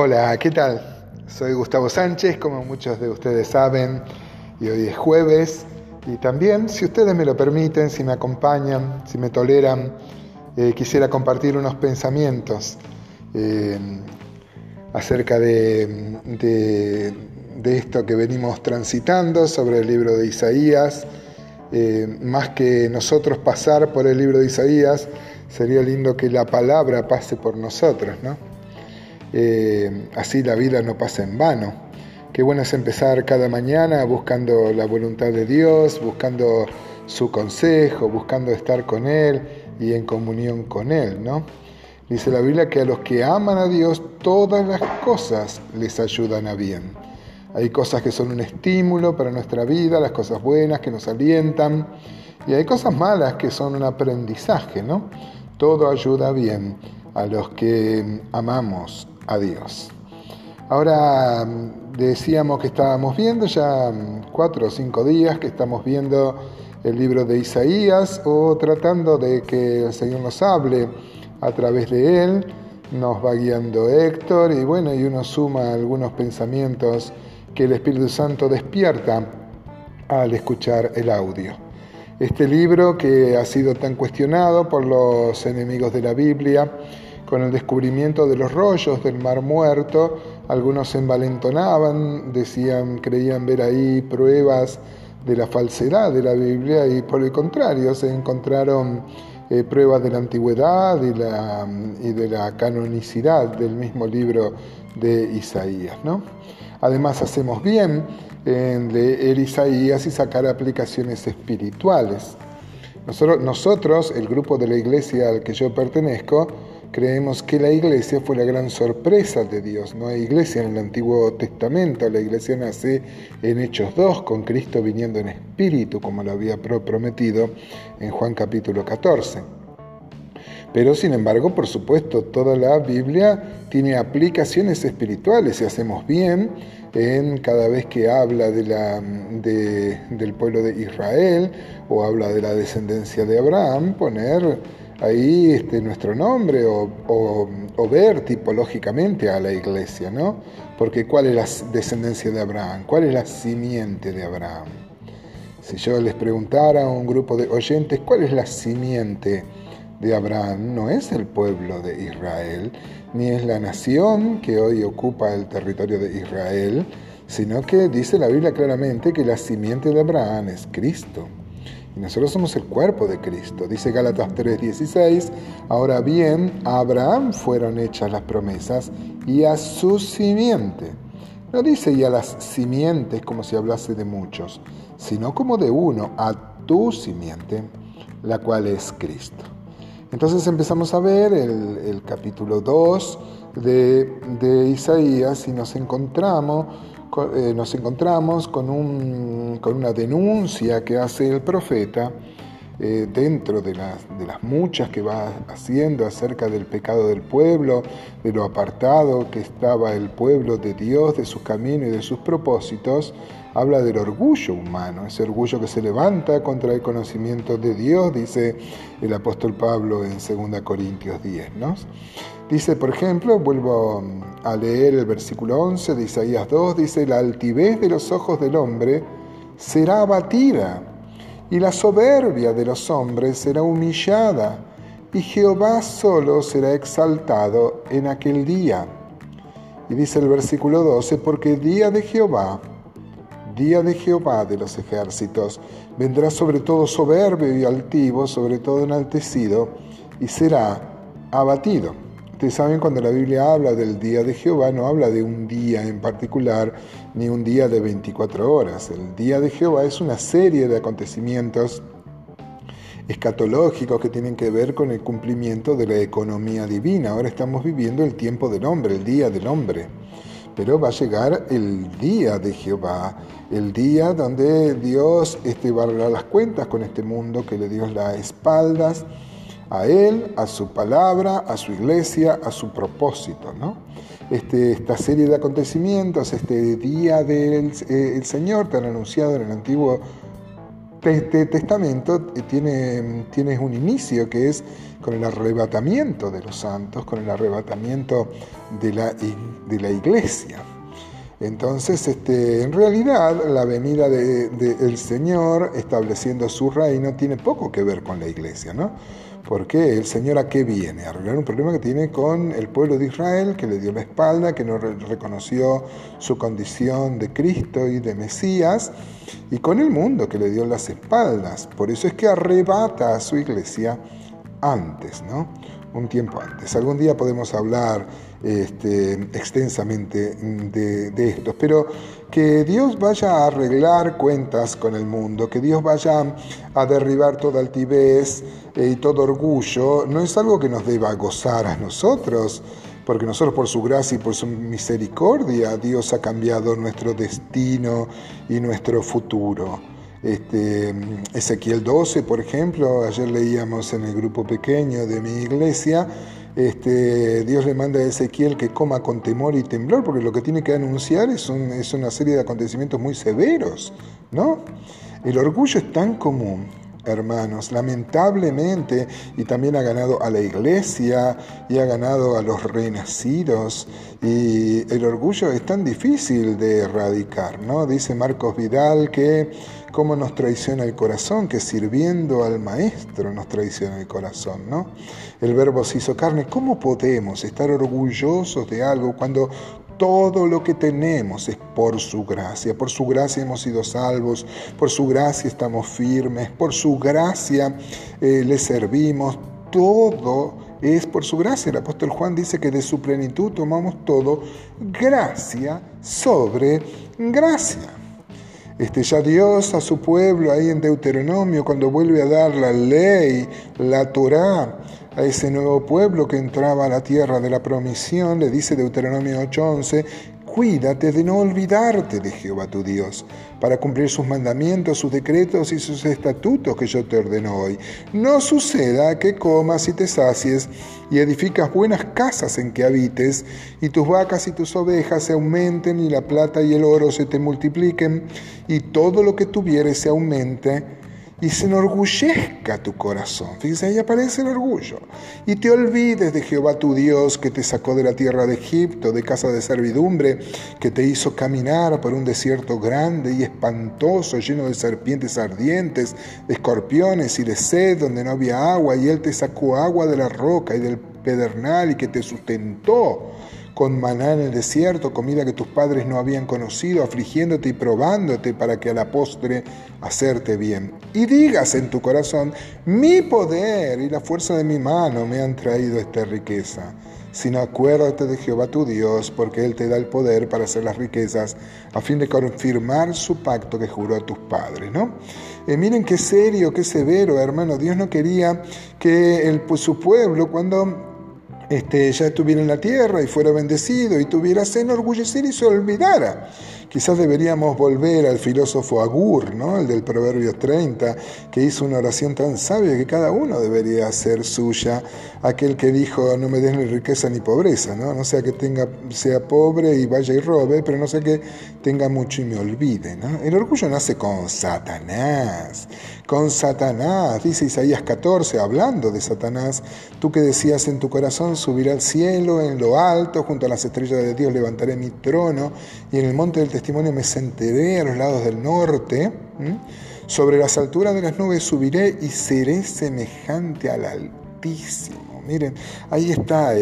Hola, ¿qué tal? Soy Gustavo Sánchez, como muchos de ustedes saben, y hoy es jueves. Y también, si ustedes me lo permiten, si me acompañan, si me toleran, eh, quisiera compartir unos pensamientos eh, acerca de, de, esto que venimos transitando sobre el libro de Isaías. Eh, más que nosotros pasar por el libro de Isaías, sería lindo que la palabra pase por nosotros, ¿no? Eh, así la vida no pasa en vano. Qué bueno es empezar cada mañana buscando la voluntad de Dios, buscando su consejo, buscando estar con Él y en comunión con Él, ¿no? Dice la Biblia que a los que aman a Dios todas las cosas les ayudan a bien. Hay cosas que son un estímulo para nuestra vida, las cosas buenas que nos alientan, y hay cosas malas que son un aprendizaje, ¿no? Todo ayuda bien a los que amamos a Dios. Ahora mm, decíamos que estábamos viendo ya mm, cuatro o cinco días que estamos viendo el libro de Isaías o tratando de que el Señor nos hable a través de él. Nos va guiando Héctor y bueno, y uno suma algunos pensamientos que el Espíritu Santo despierta al escuchar el audio. Este libro que ha sido tan cuestionado por los enemigos de la Biblia, con el descubrimiento de los rollos del Mar Muerto, algunos se envalentonaban, decían, creían ver ahí pruebas de la falsedad de la Biblia y por el contrario se encontraron eh, pruebas de la antigüedad y, de la canonicidad del mismo libro de Isaías. ¿no? Además hacemos bien en leer Isaías y sacar aplicaciones espirituales. Nosotros, nosotros, el grupo de la iglesia al que yo pertenezco, Creemos que la iglesia fue la gran sorpresa de Dios. No hay iglesia en el Antiguo Testamento, la iglesia nace en Hechos 2, con Cristo viniendo en espíritu, como lo había prometido en Juan capítulo 14. Pero sin embargo, por supuesto, toda la Biblia tiene aplicaciones espirituales y hacemos bien en cada vez que habla de la, del pueblo de Israel o habla de la descendencia de Abraham, poner ahí este, nuestro nombre o, ver tipológicamente a la iglesia, ¿no? Porque ¿cuál es la descendencia de Abraham? ¿Cuál es la simiente de Abraham? Si yo les preguntara a un grupo de oyentes, ¿cuál es la simiente de Abraham? No es el pueblo de Israel, ni es la nación que hoy ocupa el territorio de Israel, sino que dice la Biblia claramente que la simiente de Abraham es Cristo nosotros somos el cuerpo de Cristo. Dice Gálatas 3:16, ahora bien, a Abraham fueron hechas las promesas y a su simiente. No dice y a las simientes como si hablase de muchos, sino como de uno, a tu simiente, la cual es Cristo. Entonces empezamos a ver el, capítulo 2 de, de Isaías y nos encontramos eh, nos encontramos con, una denuncia que hace el profeta eh, dentro de las, de las muchas que va haciendo acerca del pecado del pueblo, de lo apartado que estaba el pueblo de Dios, de sus caminos y de sus propósitos, habla del orgullo humano, ese orgullo que se levanta contra el conocimiento de Dios, dice el apóstol Pablo en 2 Corintios 10. ¿no? Dice, por ejemplo, vuelvo a leer el versículo 11 de Isaías 2, dice, la altivez de los ojos del hombre será abatida y la soberbia de los hombres será humillada y Jehová solo será exaltado en aquel día. Y dice el versículo 12, porque día de Jehová, día de Jehová de los ejércitos, vendrá sobre todo soberbio y altivo, sobre todo enaltecido, y será abatido. Ustedes saben cuando la Biblia habla del día de Jehová, no habla de un día en particular, ni un día de 24 horas. El día de Jehová es una serie de acontecimientos escatológicos que tienen que ver con el cumplimiento de la economía divina. Ahora estamos viviendo el tiempo del hombre, el día del hombre. Pero va a llegar el día de Jehová, el día donde Dios este, a las cuentas con este mundo que le dio las espaldas a Él, a su palabra, a su iglesia, a su propósito. ¿no? Este, esta serie de acontecimientos, este día del eh, Señor tan anunciado en el Antiguo este testamento tiene, tiene un inicio que es con el arrebatamiento de los santos, con el arrebatamiento de la, de la iglesia. Entonces, este, en realidad, la venida del Señor estableciendo su reino tiene poco que ver con la iglesia, ¿no? Porque el Señor a qué viene? A arreglar un problema que tiene con el pueblo de Israel, que le dio la espalda, que no reconoció su condición de Cristo y de Mesías, y con el mundo, que le dio las espaldas. Por eso es que arrebata a su iglesia antes, ¿no? Un tiempo antes. Algún día podemos hablar este, extensamente de, de esto, pero que Dios vaya a arreglar cuentas con el mundo, que Dios vaya a derribar toda altivez y todo orgullo, no es algo que nos deba gozar a nosotros, porque nosotros por su gracia y por su misericordia Dios ha cambiado nuestro destino y nuestro futuro. Este, Ezequiel 12, por ejemplo, ayer leíamos en el grupo pequeño de mi iglesia, este, Dios le manda a Ezequiel que coma con temor y temblor, porque lo que tiene que anunciar es, es una serie de acontecimientos muy severos, ¿no? El orgullo es tan común hermanos, lamentablemente, y también ha ganado a la iglesia y ha ganado a los renacidos, y el orgullo es tan difícil de erradicar, ¿no? Dice Marcos Vidal que cómo nos traiciona el corazón, que sirviendo al Maestro nos traiciona el corazón, ¿no? El verbo se hizo carne, ¿cómo podemos estar orgullosos de algo cuando todo lo que tenemos es por su gracia. Por su gracia hemos sido salvos, por su gracia estamos firmes, por su gracia eh, le servimos. Todo es por su gracia. El apóstol Juan dice que de su plenitud tomamos todo gracia sobre gracia. Este, ya Dios a su pueblo ahí en Deuteronomio, cuando vuelve a dar la ley, la Torá, a ese nuevo pueblo que entraba a la tierra de la promisión, le dice Deuteronomio 8:11, cuídate de no olvidarte de Jehová tu Dios, para cumplir sus mandamientos, sus decretos y sus estatutos que yo te ordeno hoy. No suceda que comas y te sacies y edificas buenas casas en que habites, y tus vacas y tus ovejas se aumenten, y la plata y el oro se te multipliquen, y todo lo que tuvieres se aumente y se enorgullezca tu corazón. Fíjense, ahí aparece el orgullo. Y te olvides de Jehová tu Dios que te sacó de la tierra de Egipto, de casa de servidumbre, que te hizo caminar por un desierto grande y espantoso, lleno de serpientes ardientes, de escorpiones y de sed, donde no había agua, y Él te sacó agua de la roca y del pedernal y que te sustentó con maná en el desierto, comida que tus padres no habían conocido, afligiéndote y probándote para que a la postre hacerte bien. Y digas en tu corazón, mi poder y la fuerza de mi mano me han traído esta riqueza. Sino acuérdate de Jehová tu Dios, porque Él te da el poder para hacer las riquezas, a fin de confirmar su pacto que juró a tus padres. ¿no? Eh, miren qué serio, qué severo, hermano. Dios no quería que el, pues, su pueblo, cuando este, ya estuviera en la tierra y fuera bendecido y tuviera se enorgullecer y se olvidara Quizás deberíamos volver al filósofo Agur, ¿no? el del Proverbio 30, que hizo una oración tan sabia que cada uno debería hacer suya, aquel que dijo, no me des ni riqueza ni pobreza, ¿no? sea que tenga, sea pobre y vaya y robe, pero no sea que tenga mucho y me olvide. El orgullo nace con Satanás, con Satanás, dice Isaías 14, hablando de Satanás, tú que decías en tu corazón, subiré al cielo, en lo alto, junto a las estrellas de Dios levantaré mi trono, y en el monte del testimonio me sentaré a los lados del norte, sobre las alturas de las nubes subiré y seré semejante al Altísimo. Miren, ahí está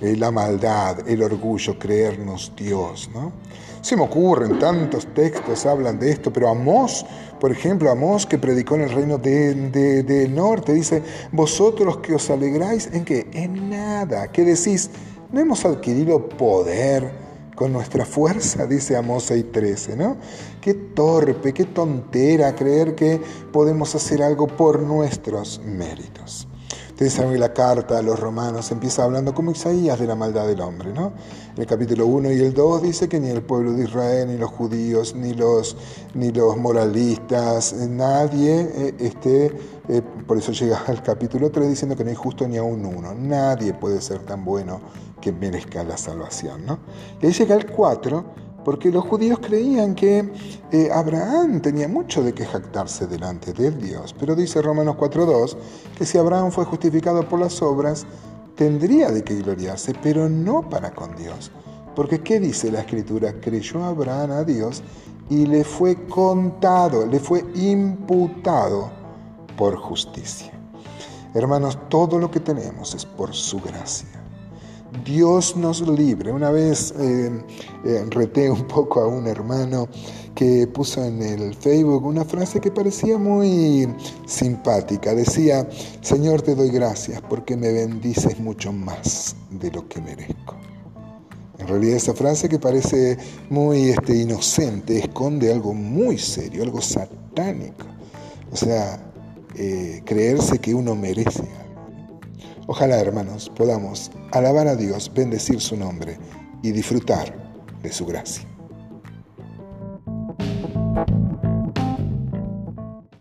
la maldad, el orgullo, creernos Dios, ¿no? Se me ocurren, tantos textos hablan de esto, pero Amós, por ejemplo, Amós que predicó en el reino del de, norte, dice, vosotros que os alegráis en qué? En nada. ¿Qué decís? No hemos adquirido poder con nuestra fuerza, dice Amós 6:13, ¿no? Qué torpe, qué tontera creer que podemos hacer algo por nuestros méritos. Ustedes saben la carta a los romanos empieza hablando como Isaías de la maldad del hombre, ¿no? el capítulo 1 y el 2 dice que ni el pueblo de Israel, ni los judíos, ni los, ni los moralistas, nadie eh, eh, por eso llega al capítulo 3 diciendo que no hay justo ni aún uno, nadie puede ser tan bueno que merezca la salvación. ¿no? Y ahí llega el 4 porque los judíos creían que eh, Abraham tenía mucho de qué jactarse delante de Dios. Pero dice Romanos 4.2 que si Abraham fue justificado por las obras, tendría de qué gloriarse, pero no para con Dios. Porque ¿qué dice la escritura? Creyó Abraham a Dios y le fue contado, le fue imputado por justicia. Hermanos, todo lo que tenemos es por su gracia. Dios nos libre. Una vez eh, eh, reté un poco a un hermano que puso en el Facebook una frase que parecía muy simpática. Decía, Señor, te doy gracias porque me bendices mucho más de lo que merezco. En realidad esa frase que parece muy este, inocente esconde algo muy serio, algo satánico. O sea, eh, creerse que uno merece Ojalá, hermanos, podamos alabar a Dios, bendecir su nombre y disfrutar de su gracia.